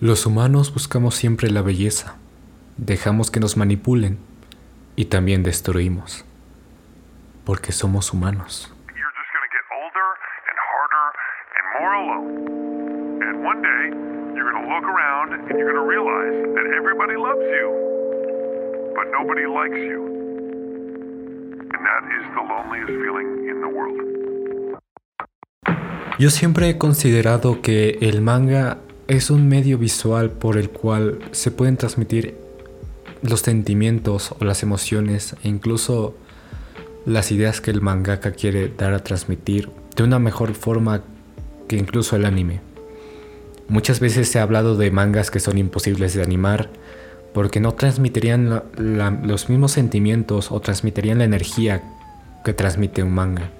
Los humanos buscamos siempre la belleza, dejamos que nos manipulen y también destruimos, porque somos humanos. Yo siempre he considerado que el manga es un medio visual por el cual se pueden transmitir los sentimientos o las emociones e incluso las ideas que el mangaka quiere dar a transmitir de una mejor forma que incluso el anime. Muchas veces se ha hablado de mangas que son imposibles de animar porque no transmitirían los mismos sentimientos o transmitirían la energía que transmite un manga.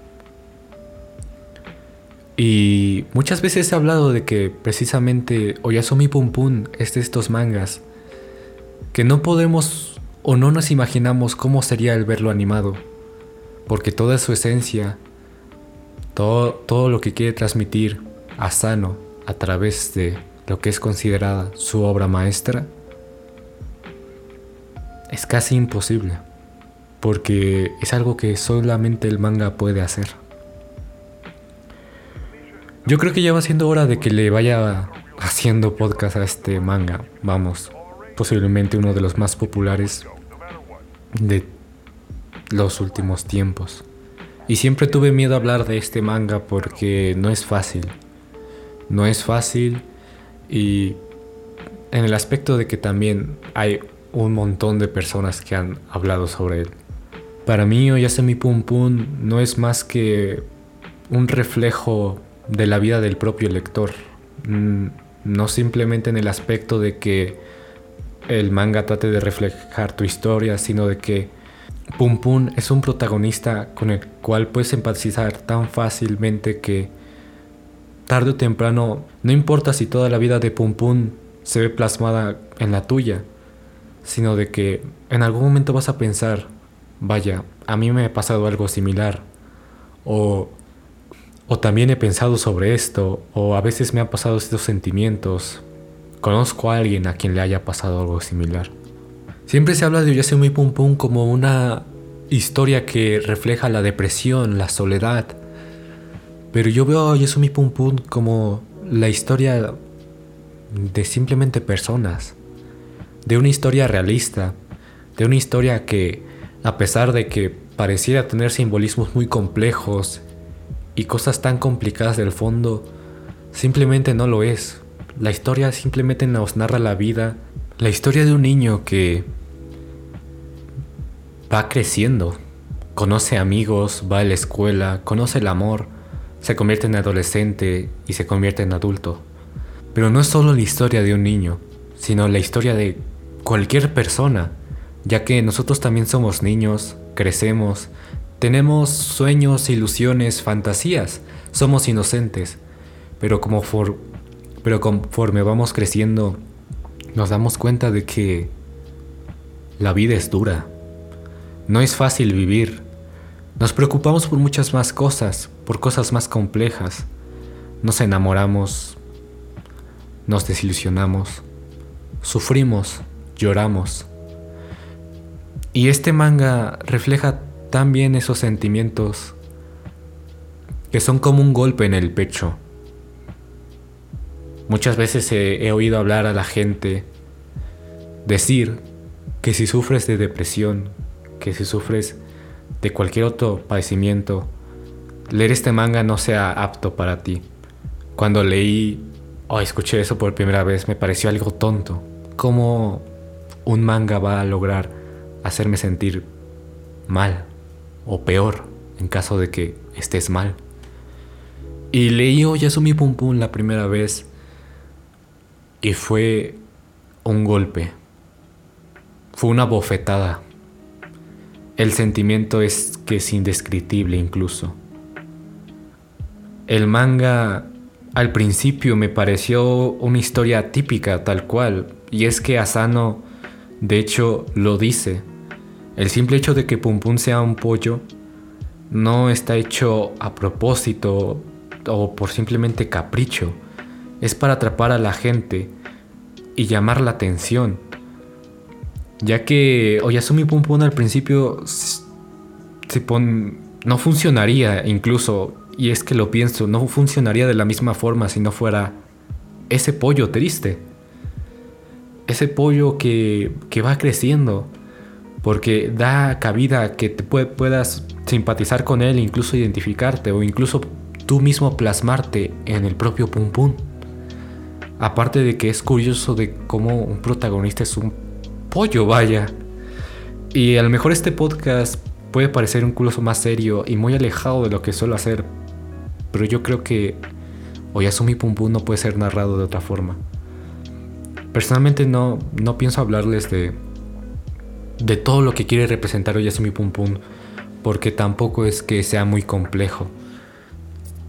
Y muchas veces ha hablado de que precisamente Oyasumi Pum Pum es de estos mangas que no podemos o no nos imaginamos cómo sería el verlo animado, porque toda su esencia, todo, todo lo que quiere transmitir a Sano a través de lo que es considerada su obra maestra, es casi imposible, porque es algo que solamente el manga puede hacer. Yo creo que ya va siendo hora de que le vaya haciendo podcast a este manga. Vamos, posiblemente uno de los más populares de los últimos tiempos. Y siempre tuve miedo a hablar de este manga porque no es fácil. No es fácil y en el aspecto de que también hay un montón de personas que han hablado sobre él. Para mí Oyasemi Pum Pum no es más que un reflejo de la vida del propio lector. Mm, no simplemente en el aspecto de que el manga trate de reflejar tu historia, sino de que Pum Pum es un protagonista con el cual puedes empatizar tan fácilmente que tarde o temprano, no importa si toda la vida de Pum Pum se ve plasmada en la tuya, sino de que en algún momento vas a pensar, vaya, a mí me ha pasado algo similar, o o también he pensado sobre esto, o a veces me han pasado estos sentimientos. Conozco a alguien a quien le haya pasado algo similar. Siempre se habla de Yasumi Pum Pum como una historia que refleja la depresión, la soledad. Pero yo veo a Yasumi Pum Pum como la historia de simplemente personas. De una historia realista. De una historia que, a pesar de que pareciera tener simbolismos muy complejos y cosas tan complicadas del fondo, simplemente no lo es. La historia simplemente nos narra la vida, la historia de un niño que va creciendo, conoce amigos, va a la escuela, conoce el amor, se convierte en adolescente y se convierte en adulto. Pero no es solo la historia de un niño, sino la historia de cualquier persona, ya que nosotros también somos niños, crecemos, tenemos sueños, ilusiones, fantasías, somos inocentes, pero, como pero conforme vamos creciendo nos damos cuenta de que la vida es dura, no es fácil vivir, nos preocupamos por muchas más cosas, por cosas más complejas, nos enamoramos, nos desilusionamos, sufrimos, lloramos. Y este manga refleja también esos sentimientos que son como un golpe en el pecho. Muchas veces he, oído hablar a la gente decir que si sufres de depresión, que si sufres de cualquier otro padecimiento, leer este manga no sea apto para ti. Cuando leí o escuché eso por primera vez me pareció algo tonto. ¿Cómo un manga va a lograr hacerme sentir mal? O peor en caso de que estés mal. Y leí Oyasumi Pum Pum la primera vez y fue un golpe. Fue una bofetada. El sentimiento es que es indescriptible incluso. El manga al principio me pareció una historia típica tal cual, y es que Asano de hecho lo dice. El simple hecho de que Pum Pum sea un pollo no está hecho a propósito o por simplemente capricho. Es para atrapar a la gente y llamar la atención. Ya que Oyasumi Pum Pum al principio se no funcionaría incluso, y es que lo pienso, no funcionaría de la misma forma si no fuera ese pollo triste. Ese pollo que, que va creciendo, porque da cabida que te puedas simpatizar con él, incluso identificarte o incluso tú mismo plasmarte en el propio Pum Pum. Aparte de que es curioso de cómo un protagonista es un pollo, vaya. Y a lo mejor este podcast puede parecer un curso más serio y muy alejado de lo que suelo hacer, pero yo creo que Oyasumi Pum Pum no puede ser narrado de otra forma. Personalmente no, no pienso hablarles de, de todo lo que quiere representar Oyasumi Pum Pum, porque tampoco es que sea muy complejo.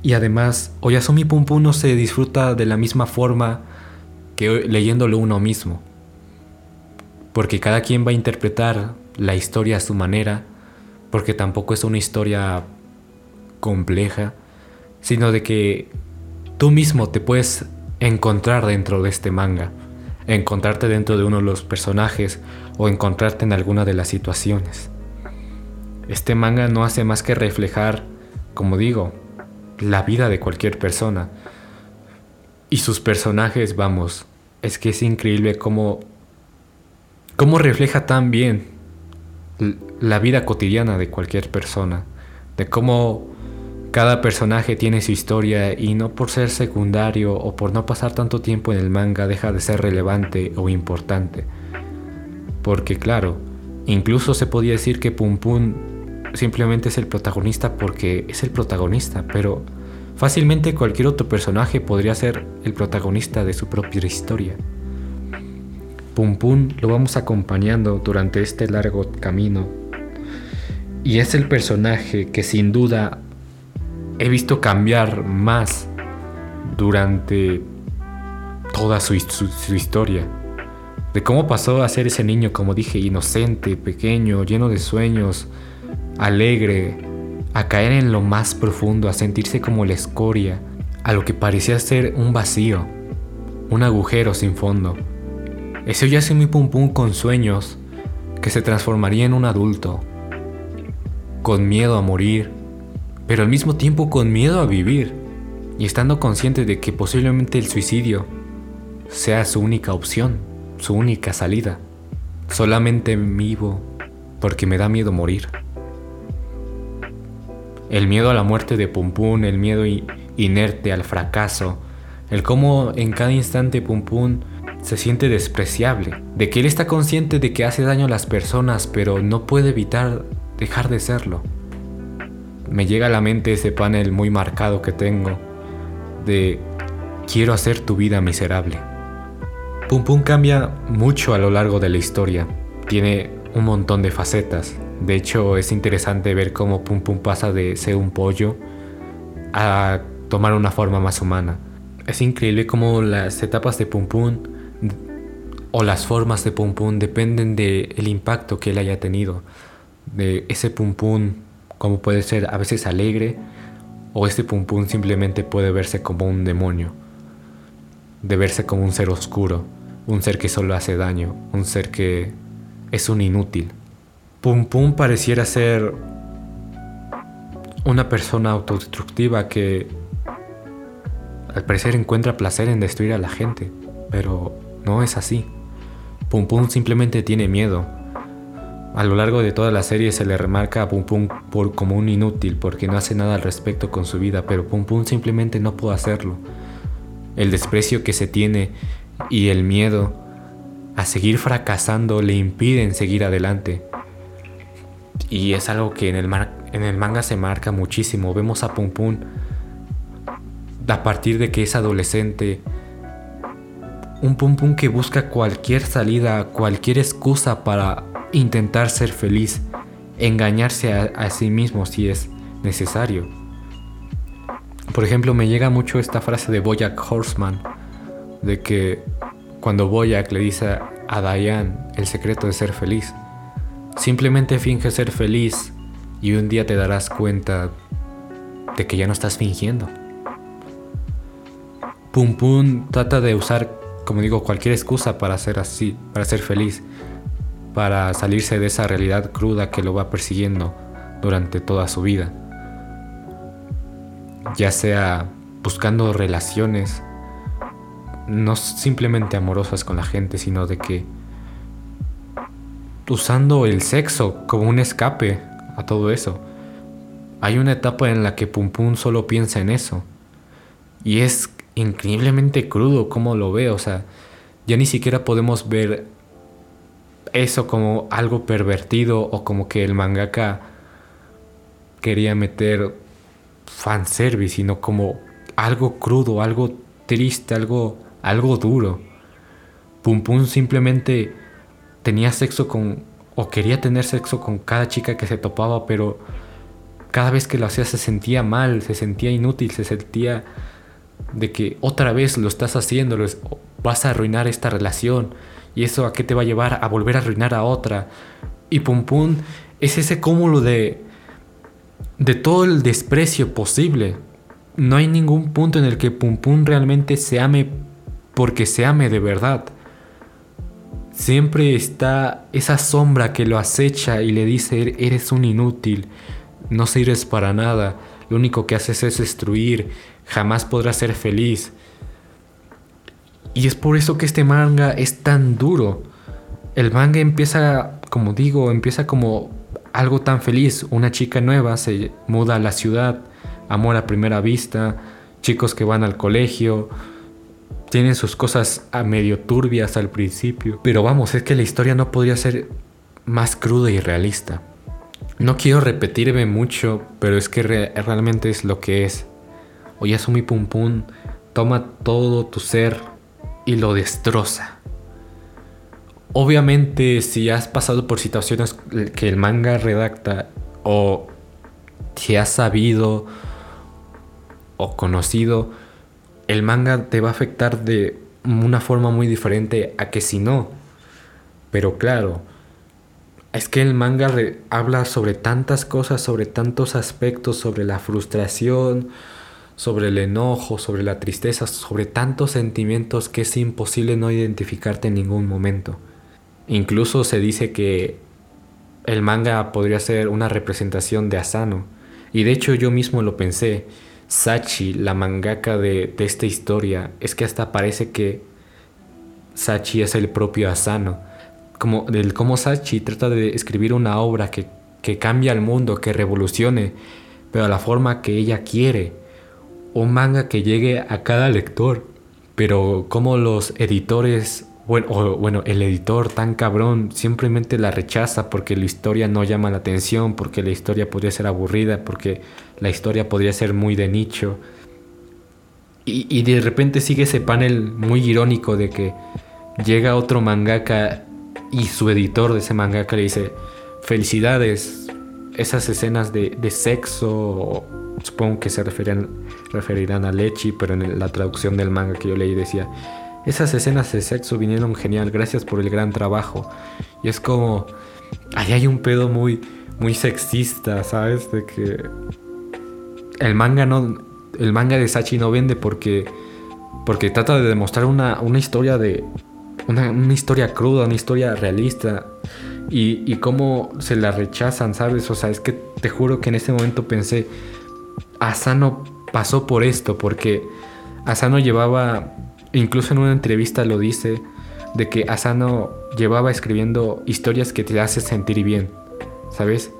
Y además, Oyasumi Pum Pum no se disfruta de la misma forma que leyéndolo uno mismo. Porque cada quien va a interpretar la historia a su manera porque tampoco es una historia compleja, sino de que tú mismo te puedes encontrar dentro de este manga, encontrarte dentro de uno de los personajes o encontrarte en alguna de las situaciones. Este manga no hace más que reflejar, como digo, la vida de cualquier persona. Y sus personajes, vamos, es que es increíble cómo, cómo refleja tan bien la vida cotidiana de cualquier persona, de cómo cada personaje tiene su historia y no por ser secundario o por no pasar tanto tiempo en el manga deja de ser relevante o importante. Porque claro, incluso se podía decir que Pum Pum simplemente es el protagonista porque es el protagonista, pero fácilmente cualquier otro personaje podría ser el protagonista de su propia historia. Pum Pum lo vamos acompañando durante este largo camino. Y es el personaje que sin duda he visto cambiar más durante toda su, historia. De cómo pasó a ser ese niño, como dije, inocente, pequeño, lleno de sueños, alegre, a caer en lo más profundo, a sentirse como la escoria, a lo que parecía ser un vacío, un agujero sin fondo. Ese muy Pum Pum con sueños que se transformaría en un adulto, con miedo a morir, pero al mismo tiempo con miedo a vivir, y estando consciente de que posiblemente el suicidio sea su única opción, su única salida. Solamente vivo porque me da miedo morir. El miedo a la muerte de Pum Pum, el miedo inerte al fracaso, el cómo en cada instante Pum Pum se siente despreciable, de que él está consciente de que hace daño a las personas, pero no puede evitar dejar de serlo. Me llega a la mente ese panel muy marcado que tengo de quiero hacer tu vida miserable. Pum Pum cambia mucho a lo largo de la historia, tiene un montón de facetas. De hecho, es interesante ver cómo Pum Pum pasa de ser un pollo a tomar una forma más humana. Es increíble cómo las etapas de Pum Pum o las formas de pum pum dependen del el impacto que él haya tenido. De ese pum pum, como puede ser a veces alegre, o ese pum pum simplemente puede verse como un demonio, de verse como un ser oscuro, un ser que solo hace daño, un ser que es un inútil. Pum pum pareciera ser una persona autodestructiva que al parecer encuentra placer en destruir a la gente, pero no es así. Pum Pum simplemente tiene miedo. A lo largo de toda la serie se le remarca a Pum Pum por, como un inútil porque no hace nada al respecto con su vida, pero Pum Pum simplemente no puede hacerlo. El desprecio que se tiene y el miedo a seguir fracasando le impiden seguir adelante. Y es algo que en el, manga se marca muchísimo. Vemos a Pum Pum a partir de que es adolescente un pum pum que busca cualquier salida, cualquier excusa para intentar ser feliz, engañarse a, sí mismo si es necesario. Por ejemplo, me llega mucho esta frase de Boyack Horseman, de que cuando Boyack le dice a Diane el secreto de ser feliz, simplemente finge ser feliz y un día te darás cuenta de que ya no estás fingiendo. Pum Pum trata de usar como digo, cualquier excusa para ser así, para ser feliz, para salirse de esa realidad cruda que lo va persiguiendo durante toda su vida. Ya sea buscando relaciones, no simplemente amorosas con la gente, sino de que usando el sexo como un escape a todo eso. Hay una etapa en la que Pum Pum solo piensa en eso. Y es increíblemente crudo como lo ve, o sea, ya ni siquiera podemos ver eso como algo pervertido o como que el mangaka quería meter fanservice, sino como algo crudo, algo triste, algo, algo duro. Pum Pum simplemente tenía sexo con, o quería tener sexo con cada chica que se topaba, pero cada vez que lo hacía se sentía mal, se sentía inútil, se sentía de que otra vez lo estás haciendo, vas a arruinar esta relación. ¿Y eso a qué te va a llevar? A volver a arruinar a otra. Y Pum Pum es ese cúmulo de, de todo el desprecio posible. No hay ningún punto en el que Pum Pum realmente se ame porque se ame de verdad. Siempre está esa sombra que lo acecha y le dice, eres un inútil, no sirves para nada, lo único que haces es destruir, jamás podrás ser feliz. Y es por eso que este manga es tan duro. El manga empieza, como digo, empieza como algo tan feliz. Una chica nueva se muda a la ciudad, amor a primera vista, chicos que van al colegio, tienen sus cosas a medio turbias al principio. Pero vamos, es que la historia no podría ser más cruda y realista. No quiero repetirme mucho, pero es que realmente es lo que es. Oyasumi Pum Pum toma todo tu ser y lo destroza. Obviamente, si has pasado por situaciones que el manga redacta o si has sabido o conocido, el manga te va a afectar de una forma muy diferente a que si no. Pero claro, es que el manga habla sobre tantas cosas, sobre tantos aspectos, sobre la frustración, sobre el enojo, sobre la tristeza, sobre tantos sentimientos que es imposible no identificarte en ningún momento. Incluso se dice que el manga podría ser una representación de Asano. Y de hecho yo mismo lo pensé. Sachi, la mangaka de, esta historia, es que hasta parece que Sachi es el propio Asano. Como, del Sachi trata de escribir una obra que, que cambia el mundo, que revolucione, pero a la forma que ella quiere. Un manga que llegue a cada lector. Pero como los editores bueno, el editor tan cabrón simplemente la rechaza porque la historia no llama la atención, porque la historia podría ser aburrida, porque la historia podría ser muy de nicho. Y, de repente sigue ese panel muy irónico de que llega otro mangaka y su editor de ese mangaka le dice, felicidades, esas escenas de, sexo, supongo que se referirán a Lechi, pero en la traducción del manga que yo leí decía, esas escenas de sexo vinieron genial, gracias por el gran trabajo. Y es como, ahí hay un pedo muy, muy sexista, ¿sabes? De que el manga no, el manga de Sachi no vende porque, porque trata de demostrar una, una historia de, una, una, historia cruda, una historia realista. Y, y cómo se la rechazan, ¿sabes? O sea, es que te juro que en ese momento pensé, Asano pasó por esto, porque Asano llevaba Incluso en una entrevista lo dice de que Asano llevaba escribiendo historias que te hacen sentir bien, ¿sabes?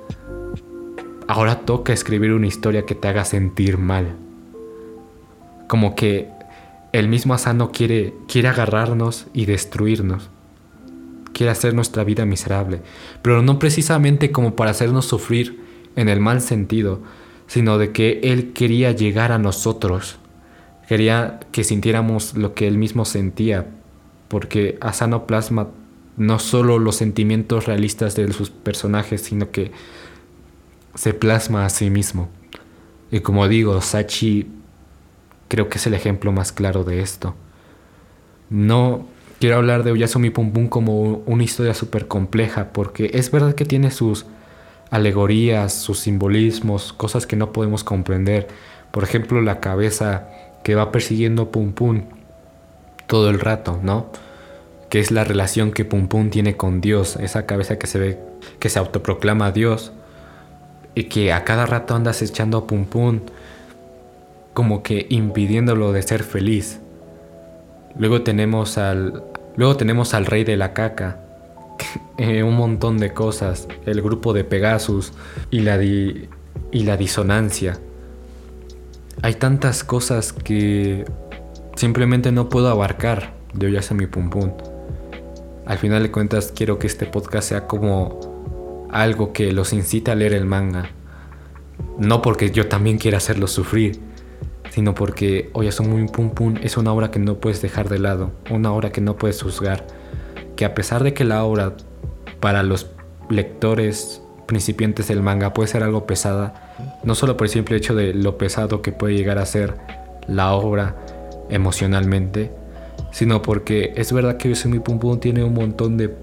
Ahora toca escribir una historia que te haga sentir mal. Como que el mismo Asano quiere, quiere agarrarnos y destruirnos. Quiere hacer nuestra vida miserable. Pero no precisamente como para hacernos sufrir en el mal sentido, sino de que Él quería llegar a nosotros Quería que sintiéramos lo que él mismo sentía, porque Asano plasma no solo los sentimientos realistas de sus personajes, sino que se plasma a sí mismo. Y como digo, Sachi creo que es el ejemplo más claro de esto. No quiero hablar de Oyasumi Pum Pum como una historia súper compleja, porque es verdad que tiene sus alegorías, sus simbolismos, cosas que no podemos comprender. Por ejemplo, la cabeza que va persiguiendo Pum Pum. todo el rato, ¿no? Que es la relación que Pum Pum tiene con Dios, esa cabeza que se ve, que se autoproclama Dios y que a cada rato andas echando a Pum Pum como que impidiéndolo de ser feliz. Luego tenemos al luego tenemos al rey de la caca, eh, un montón de cosas, el grupo de Pegasus y la y la disonancia. Hay tantas cosas que simplemente no puedo abarcar de mi Pum Pum. Al final de cuentas quiero que este podcast sea como algo que los incita a leer el manga. No porque yo también quiera hacerlos sufrir, sino porque muy Pum Pum es una obra que no puedes dejar de lado, una obra que no puedes juzgar, que a pesar de que la obra para los lectores principiantes del manga puede ser algo pesada, no solo por el simple hecho de lo pesado que puede llegar a ser la obra emocionalmente, sino porque es verdad que muy Pum Pum tiene un montón de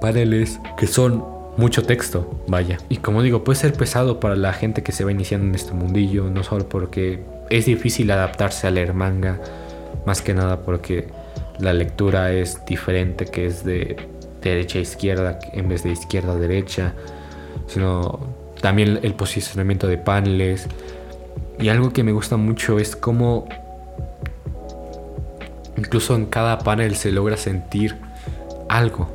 paneles que son mucho texto, vaya. Y como digo, puede ser pesado para la gente que se va iniciando en este mundillo, no solo porque es difícil adaptarse a leer manga, más que nada porque la lectura es diferente, que es de derecha a izquierda en vez de izquierda a derecha, sino también el posicionamiento de paneles. Y algo que me gusta mucho es cómo incluso en cada panel se logra sentir algo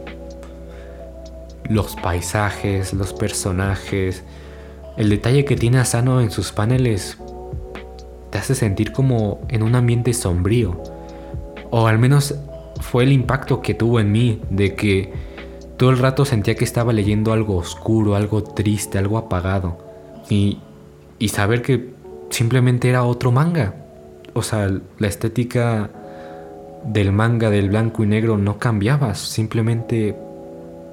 los paisajes, los personajes, el detalle que tiene Asano en sus paneles te hace sentir como en un ambiente sombrío. O al menos fue el impacto que tuvo en mí de que todo el rato sentía que estaba leyendo algo oscuro, algo triste, algo apagado. Y, y saber que simplemente era otro manga. O sea, la estética del manga del blanco y negro no cambiaba, simplemente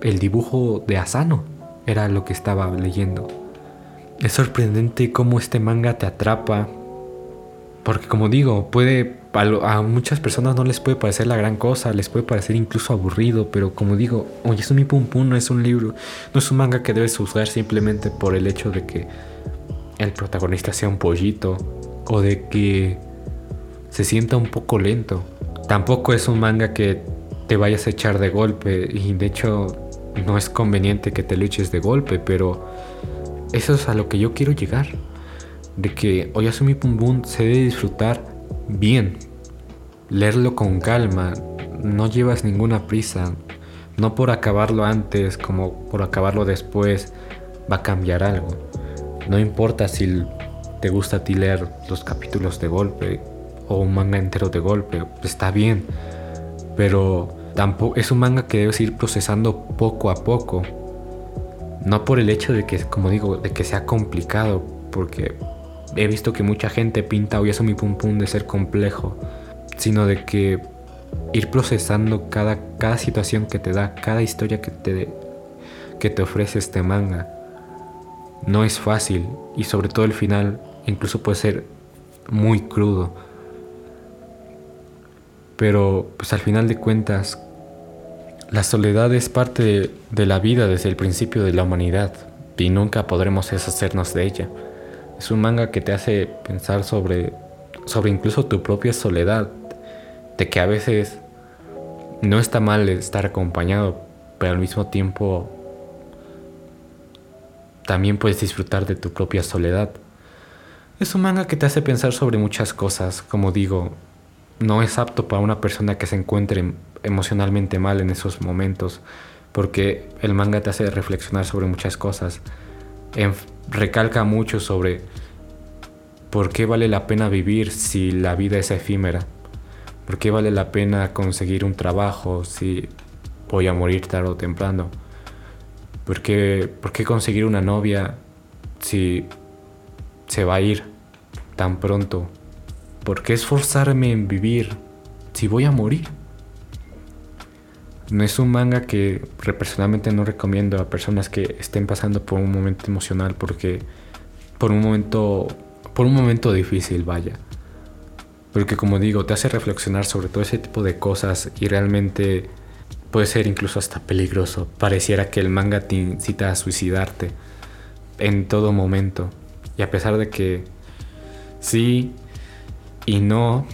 el dibujo de Asano era lo que estaba leyendo. Es sorprendente cómo este manga te atrapa. Porque como digo, puede a, muchas personas no les puede parecer la gran cosa, les puede parecer incluso aburrido, pero como digo, Oye, mi Pum Pum no es un libro, no es un manga que debes juzgar simplemente por el hecho de que el protagonista sea un pollito o de que se sienta un poco lento. Tampoco es un manga que te vayas a echar de golpe y de hecho no es conveniente que te lo eches de golpe, pero eso es a lo que yo quiero llegar. De que Oyasumi Pum Pum se debe disfrutar bien, leerlo con calma, no llevas ninguna prisa, no por acabarlo antes como por acabarlo después va a cambiar algo. No importa si te gusta a ti leer los capítulos de golpe o un manga entero de golpe, está bien, pero es un manga que debes ir procesando poco a poco. No por el hecho de que, como digo, de que sea complicado, porque he visto que mucha gente pinta mi Pum Pum de ser complejo, sino de que ir procesando cada, cada situación que te da, cada historia que te, que te ofrece este manga. No es fácil y sobre todo el final incluso puede ser muy crudo. Pero pues al final de cuentas la soledad es parte de, la vida desde el principio de la humanidad y nunca podremos deshacernos de ella. Es un manga que te hace pensar sobre, sobre incluso tu propia soledad, de que a veces no está mal estar acompañado, pero al mismo tiempo también puedes disfrutar de tu propia soledad. Es un manga que te hace pensar sobre muchas cosas, como digo, no es apto para una persona que se encuentre emocionalmente mal en esos momentos, porque el manga te hace reflexionar sobre muchas cosas. Recalca mucho sobre por qué vale la pena vivir si la vida es efímera. ¿Por qué vale la pena conseguir un trabajo si voy a morir tarde o temprano? ¿Por qué, ¿Por qué conseguir una novia si se va a ir tan pronto? ¿Por qué esforzarme en vivir si voy a morir? No es un manga que personalmente no recomiendo a personas que estén pasando por un momento emocional porque por un momento por un momento difícil, vaya. Porque como digo, te hace reflexionar sobre todo ese tipo de cosas y realmente puede ser incluso hasta peligroso. Pareciera que el manga te incita a suicidarte en todo momento. Y a pesar de que sí y no,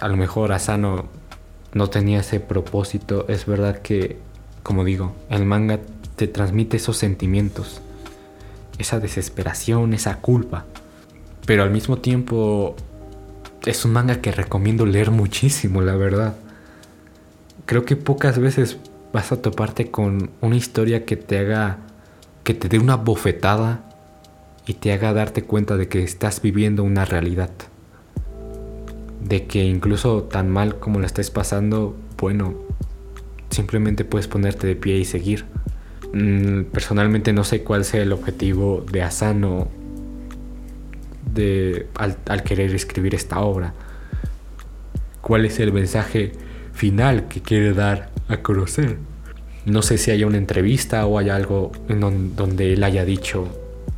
a lo mejor Asano no tenía ese propósito. Es verdad que, como digo, el manga te transmite esos sentimientos, esa desesperación, esa culpa. Pero al mismo tiempo es un manga que recomiendo leer muchísimo, la verdad. Creo que pocas veces vas a toparte con una historia que te haga, que te dé una bofetada y te haga darte cuenta de que estás viviendo una realidad. De que incluso tan mal como la estés pasando, bueno, simplemente puedes ponerte de pie y seguir. Mm, personalmente no sé cuál sea el objetivo de Asano de, al, querer escribir esta obra. ¿Cuál es el mensaje final que quiere dar a conocer? No sé si haya una entrevista o hay algo en donde él haya dicho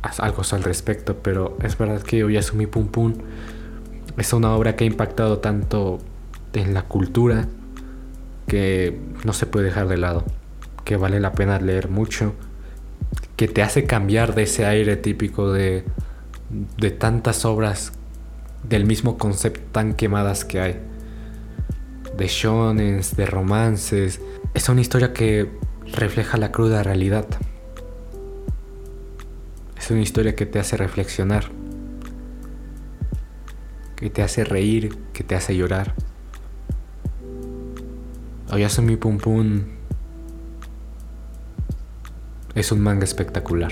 algo al respecto, pero es verdad que Oyasumi Pum Pum es una obra que ha impactado tanto en la cultura que no se puede dejar de lado, que vale la pena leer mucho, que te hace cambiar de ese aire típico de, de tantas obras del mismo concepto tan quemadas que hay, de shonens, de romances. Es una historia que refleja la cruda realidad es una historia que te hace reflexionar, que te hace reír, que te hace llorar. Oyasumi Pum Pum es un manga espectacular.